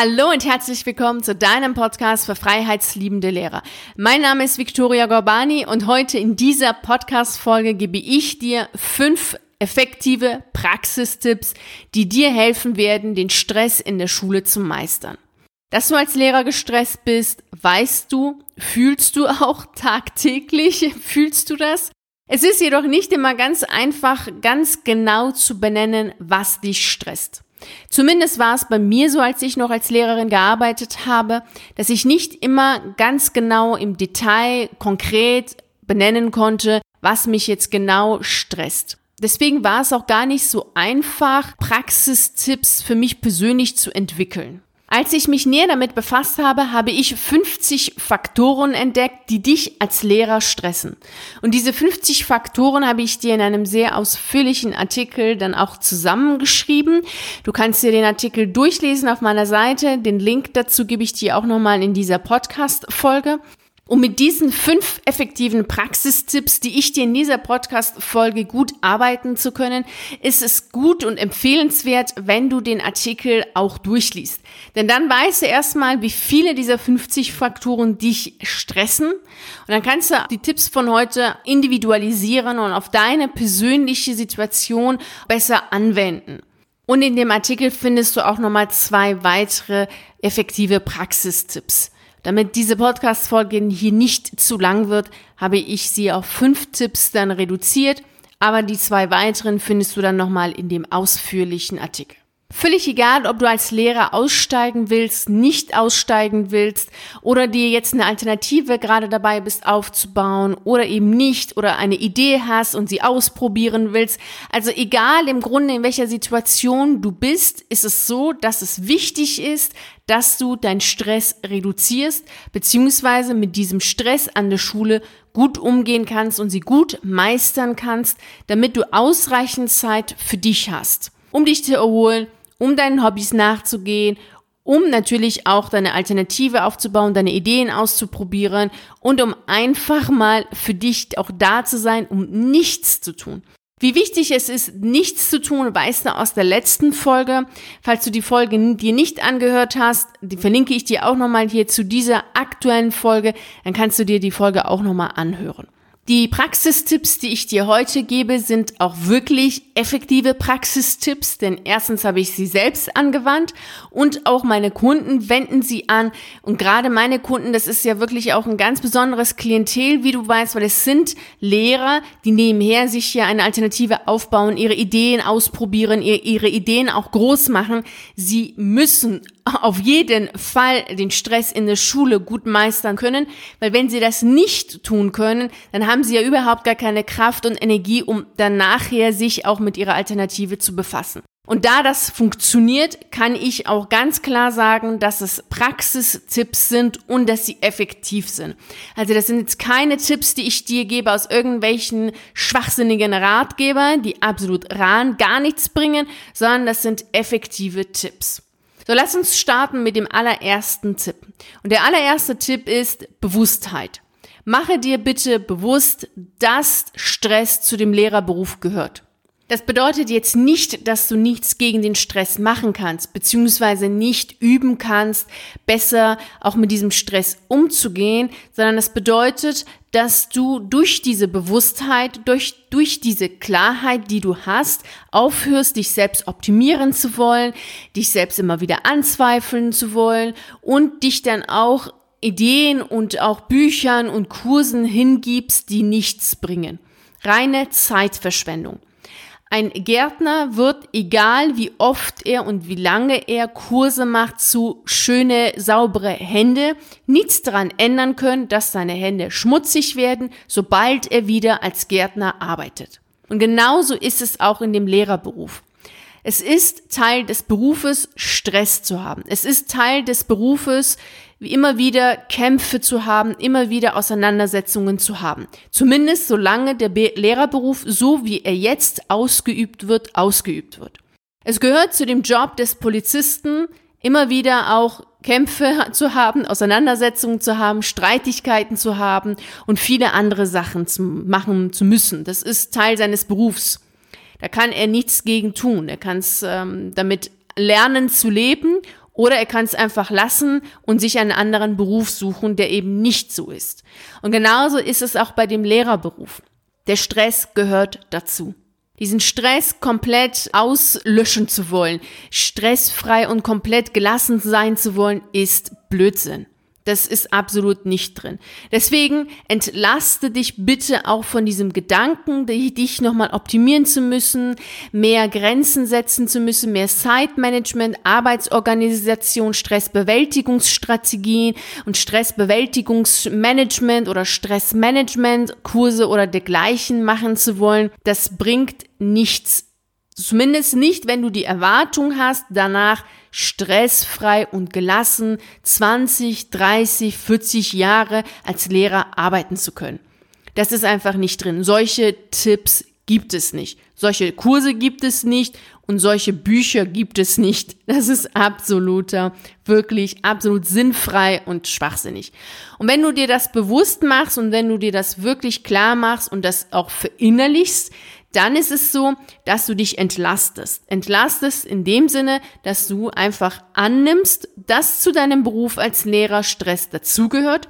Hallo und herzlich willkommen zu deinem Podcast für freiheitsliebende Lehrer. Mein Name ist Victoria Gorbani und heute in dieser Podcast-Folge gebe ich dir fünf effektive Praxistipps, die dir helfen werden, den Stress in der Schule zu meistern. Dass du als Lehrer gestresst bist, weißt du, fühlst du auch tagtäglich, fühlst du das? Es ist jedoch nicht immer ganz einfach, ganz genau zu benennen, was dich stresst. Zumindest war es bei mir so, als ich noch als Lehrerin gearbeitet habe, dass ich nicht immer ganz genau im Detail konkret benennen konnte, was mich jetzt genau stresst. Deswegen war es auch gar nicht so einfach, Praxistipps für mich persönlich zu entwickeln. Als ich mich näher damit befasst habe, habe ich 50 Faktoren entdeckt, die dich als Lehrer stressen. Und diese 50 Faktoren habe ich dir in einem sehr ausführlichen Artikel dann auch zusammengeschrieben. Du kannst dir den Artikel durchlesen auf meiner Seite. Den Link dazu gebe ich dir auch nochmal in dieser Podcast-Folge. Um mit diesen fünf effektiven Praxistipps, die ich dir in dieser Podcast-Folge gut arbeiten zu können, ist es gut und empfehlenswert, wenn du den Artikel auch durchliest. Denn dann weißt du erstmal, wie viele dieser 50 Faktoren dich stressen. Und dann kannst du die Tipps von heute individualisieren und auf deine persönliche Situation besser anwenden. Und in dem Artikel findest du auch nochmal zwei weitere effektive Praxistipps. Damit diese Podcast-Folge hier nicht zu lang wird, habe ich sie auf fünf Tipps dann reduziert, aber die zwei weiteren findest du dann nochmal in dem ausführlichen Artikel. Völlig egal, ob du als Lehrer aussteigen willst, nicht aussteigen willst oder dir jetzt eine Alternative gerade dabei bist aufzubauen oder eben nicht oder eine Idee hast und sie ausprobieren willst. Also egal im Grunde, in welcher Situation du bist, ist es so, dass es wichtig ist, dass du deinen Stress reduzierst, beziehungsweise mit diesem Stress an der Schule gut umgehen kannst und sie gut meistern kannst, damit du ausreichend Zeit für dich hast, um dich zu erholen um deinen Hobbys nachzugehen, um natürlich auch deine Alternative aufzubauen, deine Ideen auszuprobieren und um einfach mal für dich auch da zu sein, um nichts zu tun. Wie wichtig es ist, nichts zu tun, weißt du aus der letzten Folge. Falls du die Folge dir nicht angehört hast, die verlinke ich dir auch nochmal hier zu dieser aktuellen Folge, dann kannst du dir die Folge auch nochmal anhören. Die Praxistipps, die ich dir heute gebe, sind auch wirklich effektive Praxistipps, denn erstens habe ich sie selbst angewandt und auch meine Kunden wenden sie an. Und gerade meine Kunden, das ist ja wirklich auch ein ganz besonderes Klientel, wie du weißt, weil es sind Lehrer, die nebenher sich hier eine Alternative aufbauen, ihre Ideen ausprobieren, ihre Ideen auch groß machen. Sie müssen auf jeden Fall den Stress in der Schule gut meistern können, weil wenn sie das nicht tun können, dann haben sie ja überhaupt gar keine Kraft und Energie, um dann nachher sich auch mit ihrer Alternative zu befassen. Und da das funktioniert, kann ich auch ganz klar sagen, dass es Praxistipps sind und dass sie effektiv sind. Also das sind jetzt keine Tipps, die ich dir gebe aus irgendwelchen schwachsinnigen Ratgeber, die absolut ran gar nichts bringen, sondern das sind effektive Tipps. So, lass uns starten mit dem allerersten Tipp. Und der allererste Tipp ist Bewusstheit. Mache dir bitte bewusst, dass Stress zu dem Lehrerberuf gehört. Das bedeutet jetzt nicht, dass du nichts gegen den Stress machen kannst, beziehungsweise nicht üben kannst, besser auch mit diesem Stress umzugehen, sondern das bedeutet, dass du durch diese Bewusstheit, durch, durch diese Klarheit, die du hast, aufhörst, dich selbst optimieren zu wollen, dich selbst immer wieder anzweifeln zu wollen und dich dann auch Ideen und auch Büchern und Kursen hingibst, die nichts bringen. Reine Zeitverschwendung. Ein Gärtner wird, egal wie oft er und wie lange er Kurse macht zu schöne, saubere Hände, nichts daran ändern können, dass seine Hände schmutzig werden, sobald er wieder als Gärtner arbeitet. Und genauso ist es auch in dem Lehrerberuf. Es ist Teil des Berufes, Stress zu haben. Es ist Teil des Berufes, immer wieder Kämpfe zu haben, immer wieder Auseinandersetzungen zu haben. Zumindest solange der Be Lehrerberuf, so wie er jetzt ausgeübt wird, ausgeübt wird. Es gehört zu dem Job des Polizisten, immer wieder auch Kämpfe zu haben, Auseinandersetzungen zu haben, Streitigkeiten zu haben und viele andere Sachen zu machen zu müssen. Das ist Teil seines Berufs. Da kann er nichts gegen tun. Er kann es ähm, damit lernen zu leben Oder er kann es einfach lassen und sich einen anderen Beruf suchen, der eben nicht so ist. Und genauso ist es auch bei dem Lehrerberuf. Der Stress gehört dazu. Diesen Stress komplett auslöschen zu wollen, stressfrei und komplett gelassen sein zu wollen, ist Blödsinn. Das ist absolut nicht drin. Deswegen entlaste dich bitte auch von diesem Gedanken, dich nochmal optimieren zu müssen, mehr Grenzen setzen zu müssen, mehr Zeitmanagement, Arbeitsorganisation, Stressbewältigungsstrategien und Stressbewältigungsmanagement oder Stressmanagement Kurse oder dergleichen machen zu wollen. Das bringt nichts. Zumindest nicht, wenn du die Erwartung hast, danach stressfrei und gelassen 20, 30, 40 Jahre als Lehrer arbeiten zu können. Das ist einfach nicht drin. Solche Tipps gibt es nicht. Solche Kurse gibt es nicht und solche Bücher gibt es nicht. Das ist absoluter, wirklich absolut sinnfrei und schwachsinnig. Und wenn du dir das bewusst machst und wenn du dir das wirklich klar machst und das auch verinnerlichst, dann ist es so, dass du dich entlastest. Entlastest in dem Sinne, dass du einfach annimmst, dass zu deinem Beruf als Lehrer Stress dazugehört,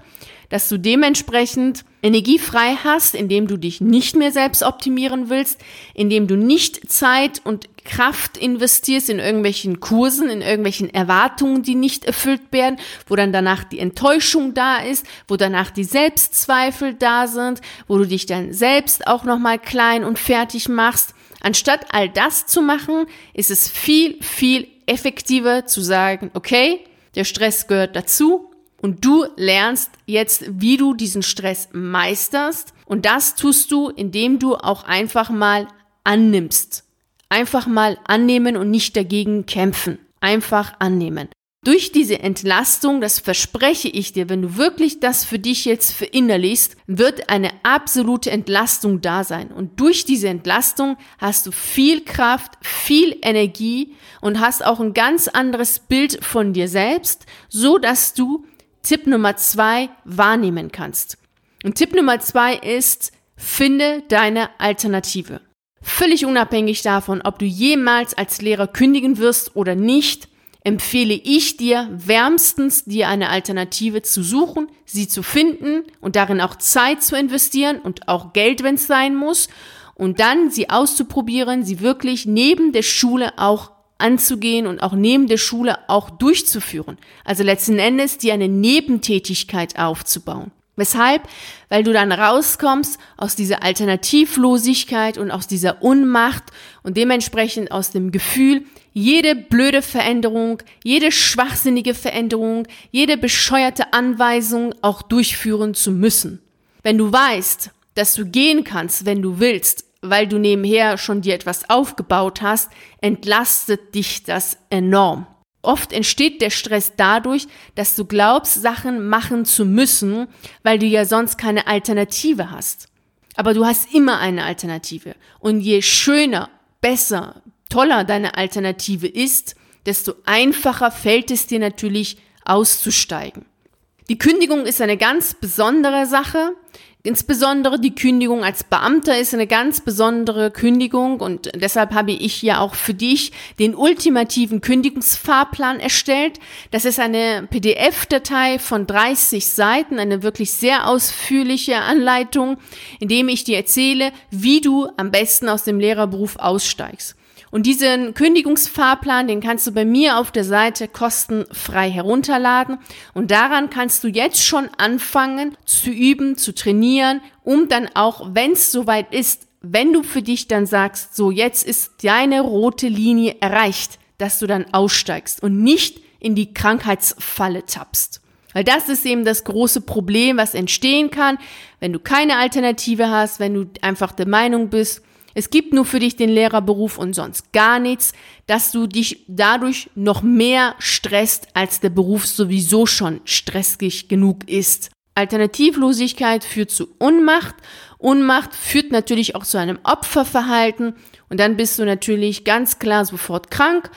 dass du dementsprechend Energie frei hast, indem du dich nicht mehr selbst optimieren willst, indem du nicht Zeit und Kraft investierst in irgendwelchen Kursen, in irgendwelchen Erwartungen, die nicht erfüllt werden, wo dann danach die Enttäuschung da ist, wo danach die Selbstzweifel da sind, wo du dich dann selbst auch nochmal klein und fertig machst. Anstatt all das zu machen, ist es viel, viel effektiver zu sagen, okay, der Stress gehört dazu, und du lernst jetzt, wie du diesen Stress meisterst. Und das tust du, indem du auch einfach mal annimmst. Einfach mal annehmen und nicht dagegen kämpfen. Einfach annehmen. Durch diese Entlastung, das verspreche ich dir, wenn du wirklich das für dich jetzt verinnerlichst, wird eine absolute Entlastung da sein. Und durch diese Entlastung hast du viel Kraft, viel Energie und hast auch ein ganz anderes Bild von dir selbst, so dass du Tipp Nummer zwei wahrnehmen kannst. Und Tipp Nummer zwei ist, finde deine Alternative. Völlig unabhängig davon, ob du jemals als Lehrer kündigen wirst oder nicht, empfehle ich dir wärmstens, dir eine Alternative zu suchen, sie zu finden und darin auch Zeit zu investieren und auch Geld, wenn es sein muss, und dann sie auszuprobieren, sie wirklich neben der Schule auch anzugehen und auch neben der Schule auch durchzuführen. Also letzten Endes dir eine Nebentätigkeit aufzubauen. Weshalb? Weil du dann rauskommst aus dieser Alternativlosigkeit und aus dieser Unmacht und dementsprechend aus dem Gefühl, jede blöde Veränderung, jede schwachsinnige Veränderung, jede bescheuerte Anweisung auch durchführen zu müssen. Wenn du weißt, dass du gehen kannst, wenn du willst, weil du nebenher schon dir etwas aufgebaut hast, entlastet dich das enorm. Oft entsteht der Stress dadurch, dass du glaubst, Sachen machen zu müssen, weil du ja sonst keine Alternative hast. Aber du hast immer eine Alternative. Und je schöner, besser, toller deine Alternative ist, desto einfacher fällt es dir natürlich auszusteigen. Die Kündigung ist eine ganz besondere Sache. Insbesondere die Kündigung als Beamter ist eine ganz besondere Kündigung und deshalb habe ich ja auch für dich den ultimativen Kündigungsfahrplan erstellt. Das ist eine PDF-Datei von 30 Seiten, eine wirklich sehr ausführliche Anleitung, in dem ich dir erzähle, wie du am besten aus dem Lehrerberuf aussteigst. Und diesen Kündigungsfahrplan, den kannst du bei mir auf der Seite kostenfrei herunterladen. Und daran kannst du jetzt schon anfangen zu üben, zu trainieren, um dann auch, wenn es soweit ist, wenn du für dich dann sagst, so jetzt ist deine rote Linie erreicht, dass du dann aussteigst und nicht in die Krankheitsfalle tappst. Weil das ist eben das große Problem, was entstehen kann, wenn du keine Alternative hast, wenn du einfach der Meinung bist, es gibt nur für dich den Lehrerberuf und sonst gar nichts, dass du dich dadurch noch mehr stresst, als der Beruf sowieso schon stressig genug ist. Alternativlosigkeit führt zu Unmacht. Unmacht führt natürlich auch zu einem Opferverhalten und dann bist du natürlich ganz klar sofort krank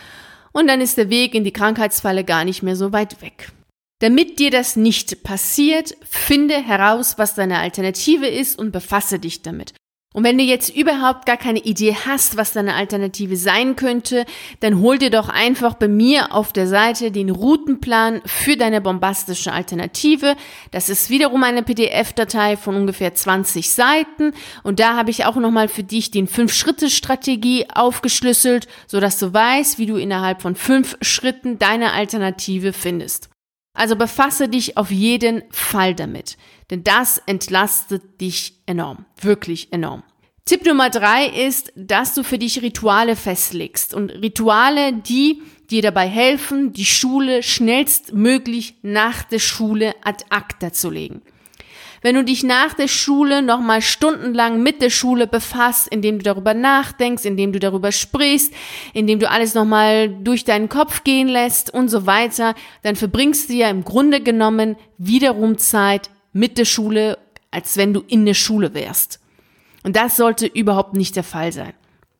und dann ist der Weg in die Krankheitsfalle gar nicht mehr so weit weg. Damit dir das nicht passiert, finde heraus, was deine Alternative ist und befasse dich damit. Und wenn du jetzt überhaupt gar keine Idee hast, was deine Alternative sein könnte, dann hol dir doch einfach bei mir auf der Seite den Routenplan für deine bombastische Alternative. Das ist wiederum eine PDF-Datei von ungefähr 20 Seiten und da habe ich auch nochmal für dich den 5-Schritte-Strategie aufgeschlüsselt, sodass du weißt, wie du innerhalb von 5 Schritten deine Alternative findest. Also befasse dich auf jeden Fall damit, denn das entlastet dich enorm, wirklich enorm. Tipp Nummer drei ist, dass du für dich Rituale festlegst und Rituale, die dir dabei helfen, die Schule schnellstmöglich nach der Schule ad acta zu legen. Wenn du dich nach der Schule nochmal stundenlang mit der Schule befasst, indem du darüber nachdenkst, indem du darüber sprichst, indem du alles nochmal durch deinen Kopf gehen lässt und so weiter, dann verbringst du ja im Grunde genommen wiederum Zeit mit der Schule, als wenn du in der Schule wärst. Und das sollte überhaupt nicht der Fall sein.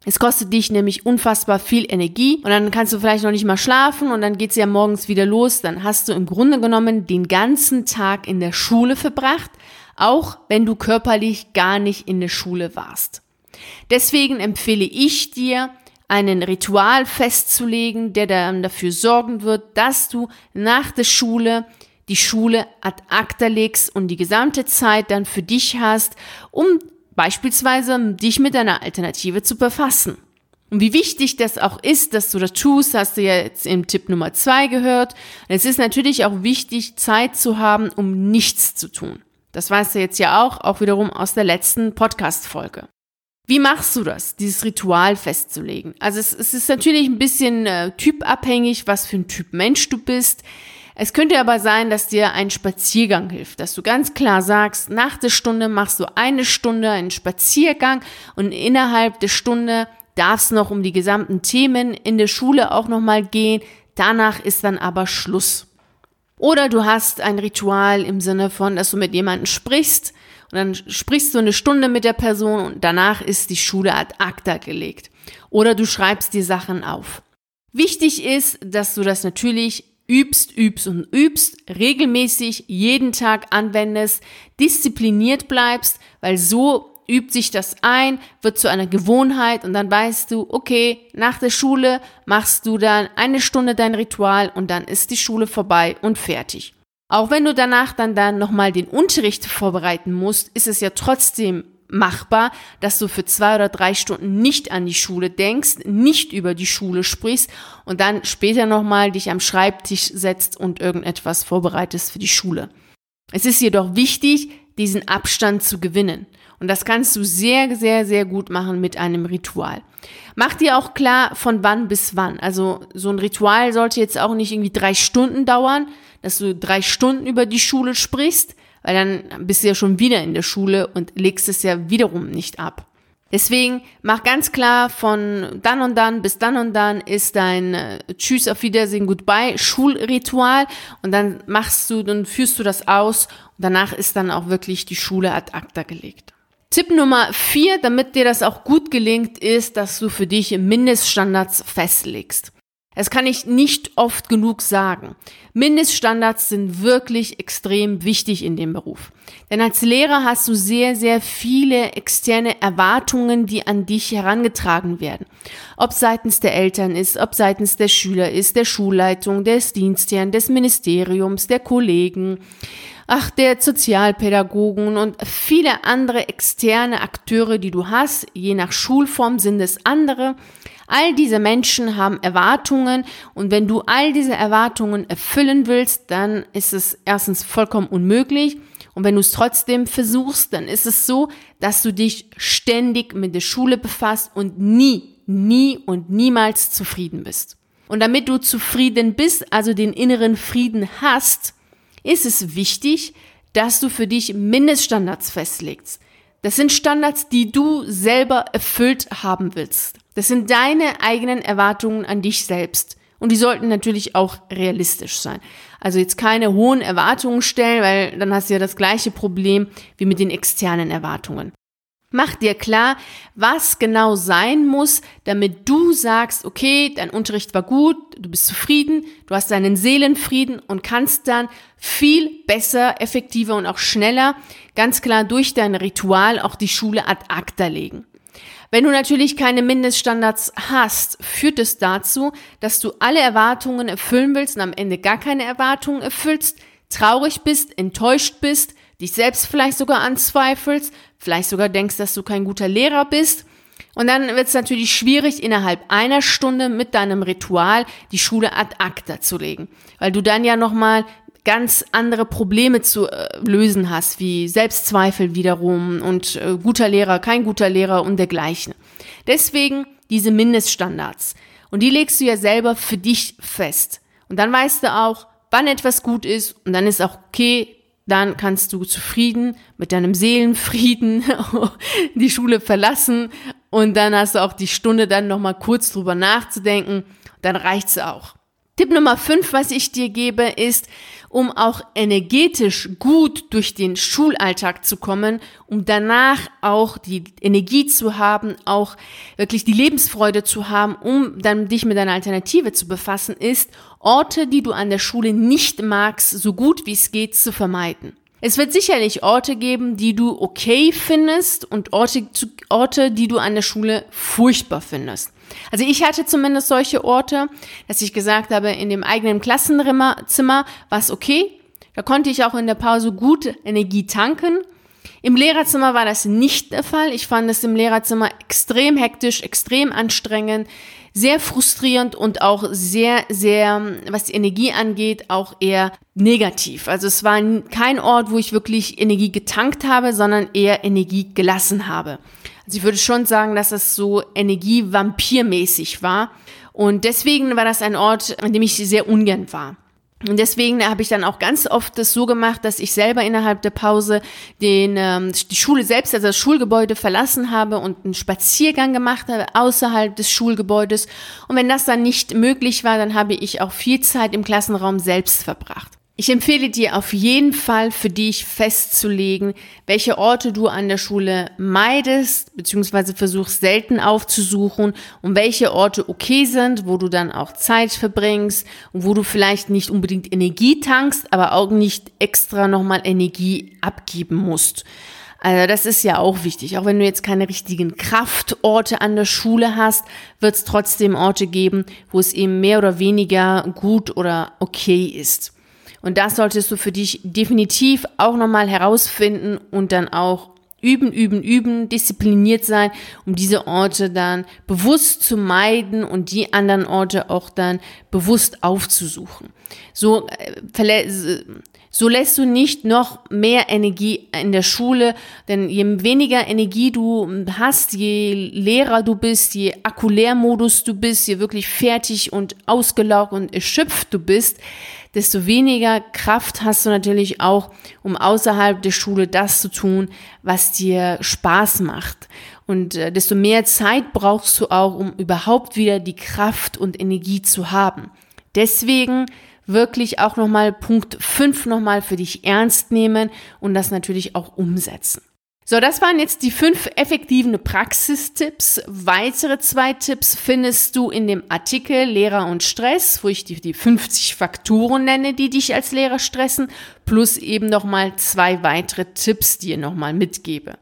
Es kostet dich nämlich unfassbar viel Energie und dann kannst du vielleicht noch nicht mal schlafen und dann geht's ja morgens wieder los. Dann hast du im Grunde genommen den ganzen Tag in der Schule verbracht, auch wenn du körperlich gar nicht in der Schule warst. Deswegen empfehle ich dir, einen Ritual festzulegen, der dann dafür sorgen wird, dass du nach der Schule die Schule ad acta legst und die gesamte Zeit dann für dich hast, um beispielsweise dich mit deiner Alternative zu befassen. Und wie wichtig das auch ist, dass du das tust, hast du ja jetzt im Tipp Nummer zwei gehört. es ist natürlich auch wichtig, Zeit zu haben, um nichts zu tun. Das weißt du jetzt ja auch, auch wiederum aus der letzten Podcast-Folge. Wie machst du das, dieses Ritual festzulegen? Also es, es ist natürlich ein bisschen äh, typabhängig, was für ein Typ Mensch du bist. Es könnte aber sein, dass dir ein Spaziergang hilft, dass du ganz klar sagst, nach der Stunde machst du eine Stunde einen Spaziergang und innerhalb der Stunde darf es noch um die gesamten Themen in der Schule auch nochmal gehen. Danach ist dann aber Schluss. Oder du hast ein Ritual im Sinne von, dass du mit jemandem sprichst und dann sprichst du eine Stunde mit der Person und danach ist die Schule ad acta gelegt. Oder du schreibst die Sachen auf. Wichtig ist, dass du das natürlich übst, übst und übst, regelmäßig jeden Tag anwendest, diszipliniert bleibst, weil so übt sich das ein, wird zu einer Gewohnheit und dann weißt du, okay, nach der Schule machst du dann eine Stunde dein Ritual und dann ist die Schule vorbei und fertig. Auch wenn du danach dann dann nochmal den Unterricht vorbereiten musst, ist es ja trotzdem machbar, dass du für zwei oder drei Stunden nicht an die Schule denkst, nicht über die Schule sprichst und dann später nochmal dich am Schreibtisch setzt und irgendetwas vorbereitest für die Schule. Es ist jedoch wichtig, diesen Abstand zu gewinnen. Und das kannst du sehr, sehr, sehr gut machen mit einem Ritual. Mach dir auch klar, von wann bis wann. Also so ein Ritual sollte jetzt auch nicht irgendwie drei Stunden dauern, dass du drei Stunden über die Schule sprichst, weil dann bist du ja schon wieder in der Schule und legst es ja wiederum nicht ab. Deswegen mach ganz klar, von dann und dann bis dann und dann ist dein äh, Tschüss, auf Wiedersehen, Goodbye Schulritual und dann machst du, dann führst du das aus und danach ist dann auch wirklich die Schule ad acta gelegt. Tipp Nummer vier, damit dir das auch gut gelingt, ist, dass du für dich Mindeststandards festlegst. Es kann ich nicht oft genug sagen. Mindeststandards sind wirklich extrem wichtig in dem Beruf. Denn als Lehrer hast du sehr, sehr viele externe Erwartungen, die an dich herangetragen werden. Ob seitens der Eltern ist, ob seitens der Schüler ist, der Schulleitung, des Dienstherrn, des Ministeriums, der Kollegen, ach, der Sozialpädagogen und viele andere externe Akteure, die du hast. Je nach Schulform sind es andere. All diese Menschen haben Erwartungen und wenn du all diese Erwartungen erfüllen willst, dann ist es erstens vollkommen unmöglich. Und wenn du es trotzdem versuchst, dann ist es so, dass du dich ständig mit der Schule befasst und nie, nie und niemals zufrieden bist. Und damit du zufrieden bist, also den inneren Frieden hast, ist es wichtig, dass du für dich Mindeststandards festlegst. Das sind Standards, die du selber erfüllt haben willst. Das sind deine eigenen Erwartungen an dich selbst. Und die sollten natürlich auch realistisch sein. Also jetzt keine hohen Erwartungen stellen, weil dann hast du ja das gleiche Problem wie mit den externen Erwartungen. Mach dir klar, was genau sein muss, damit du sagst, okay, dein Unterricht war gut, du bist zufrieden, du hast deinen Seelenfrieden und kannst dann viel besser, effektiver und auch schneller ganz klar durch dein Ritual auch die Schule ad acta legen. Wenn du natürlich keine Mindeststandards hast, führt es dazu, dass du alle Erwartungen erfüllen willst und am Ende gar keine Erwartungen erfüllst, traurig bist, enttäuscht bist, dich selbst vielleicht sogar anzweifelst, vielleicht sogar denkst, dass du kein guter Lehrer bist. Und dann wird es natürlich schwierig, innerhalb einer Stunde mit deinem Ritual die Schule ad acta zu legen, weil du dann ja nochmal ganz andere Probleme zu äh, lösen hast, wie Selbstzweifel wiederum und äh, guter Lehrer, kein guter Lehrer und dergleichen. Deswegen diese Mindeststandards. Und die legst du ja selber für dich fest. Und dann weißt du auch, wann etwas gut ist und dann ist auch okay, dann kannst du zufrieden mit deinem Seelenfrieden die Schule verlassen und dann hast du auch die Stunde dann nochmal kurz drüber nachzudenken, dann reicht's auch. Tipp Nummer 5, was ich dir gebe, ist, um auch energetisch gut durch den Schulalltag zu kommen, um danach auch die Energie zu haben, auch wirklich die Lebensfreude zu haben, um dann dich mit einer Alternative zu befassen, ist, Orte, die du an der Schule nicht magst, so gut wie es geht zu vermeiden. Es wird sicherlich Orte geben, die du okay findest und Orte, Orte, die du an der Schule furchtbar findest. Also ich hatte zumindest solche Orte, dass ich gesagt habe, in dem eigenen Klassenzimmer war es okay. Da konnte ich auch in der Pause gut Energie tanken. Im Lehrerzimmer war das nicht der Fall. Ich fand es im Lehrerzimmer extrem hektisch, extrem anstrengend, sehr frustrierend und auch sehr, sehr, was die Energie angeht, auch eher negativ. Also es war kein Ort, wo ich wirklich Energie getankt habe, sondern eher Energie gelassen habe. Also ich würde schon sagen, dass es so energievampirmäßig war. Und deswegen war das ein Ort, an dem ich sehr ungern war. Und deswegen habe ich dann auch ganz oft das so gemacht, dass ich selber innerhalb der Pause den, ähm, die Schule selbst, also das Schulgebäude verlassen habe und einen Spaziergang gemacht habe außerhalb des Schulgebäudes. Und wenn das dann nicht möglich war, dann habe ich auch viel Zeit im Klassenraum selbst verbracht. Ich empfehle dir auf jeden Fall für dich festzulegen, welche Orte du an der Schule meidest, beziehungsweise versuchst selten aufzusuchen und welche Orte okay sind, wo du dann auch Zeit verbringst und wo du vielleicht nicht unbedingt Energie tankst, aber auch nicht extra nochmal Energie abgeben musst. Also das ist ja auch wichtig. Auch wenn du jetzt keine richtigen Kraftorte an der Schule hast, wird es trotzdem Orte geben, wo es eben mehr oder weniger gut oder okay ist. Und das solltest du für dich definitiv auch nochmal herausfinden und dann auch üben, üben, üben, diszipliniert sein, um diese Orte dann bewusst zu meiden und die anderen Orte auch dann bewusst aufzusuchen. So, äh, so lässt du nicht noch mehr Energie in der Schule, denn je weniger Energie du hast, je leerer du bist, je Akkulärmodus du bist, je wirklich fertig und ausgelaugt und erschöpft du bist, desto weniger Kraft hast du natürlich auch, um außerhalb der Schule das zu tun, was dir Spaß macht. Und äh, desto mehr Zeit brauchst du auch, um überhaupt wieder die Kraft und Energie zu haben. Deswegen wirklich auch nochmal Punkt 5 nochmal für dich ernst nehmen und das natürlich auch umsetzen. So, das waren jetzt die fünf effektiven Praxistipps. Weitere zwei Tipps findest du in dem Artikel Lehrer und Stress, wo ich die, die 50 Faktoren nenne, die dich als Lehrer stressen, plus eben nochmal zwei weitere Tipps, die ich nochmal mitgebe.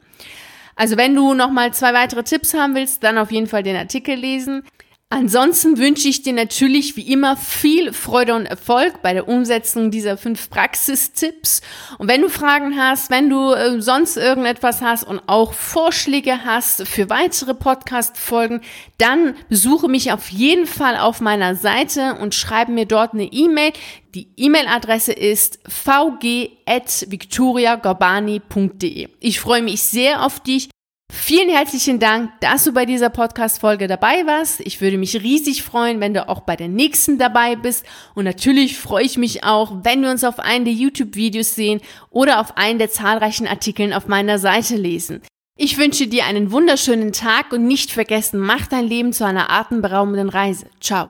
Also wenn du nochmal zwei weitere Tipps haben willst, dann auf jeden Fall den Artikel lesen. Ansonsten wünsche ich dir natürlich wie immer viel Freude und Erfolg bei der Umsetzung dieser fünf Praxistipps. Und wenn du Fragen hast, wenn du äh, sonst irgendetwas hast und auch Vorschläge hast für weitere Podcast-Folgen, dann besuche mich auf jeden Fall auf meiner Seite und schreibe mir dort eine E-Mail. Die E-Mail-Adresse ist vg.victoriagorbani.de. Ich freue mich sehr auf dich. Vielen herzlichen Dank, dass du bei dieser Podcast-Folge dabei warst. Ich würde mich riesig freuen, wenn du auch bei der nächsten dabei bist. Und natürlich freue ich mich auch, wenn wir uns auf einen der YouTube-Videos sehen oder auf einen der zahlreichen Artikeln auf meiner Seite lesen. Ich wünsche dir einen wunderschönen Tag und nicht vergessen, mach dein Leben zu einer atemberaubenden Reise. Ciao.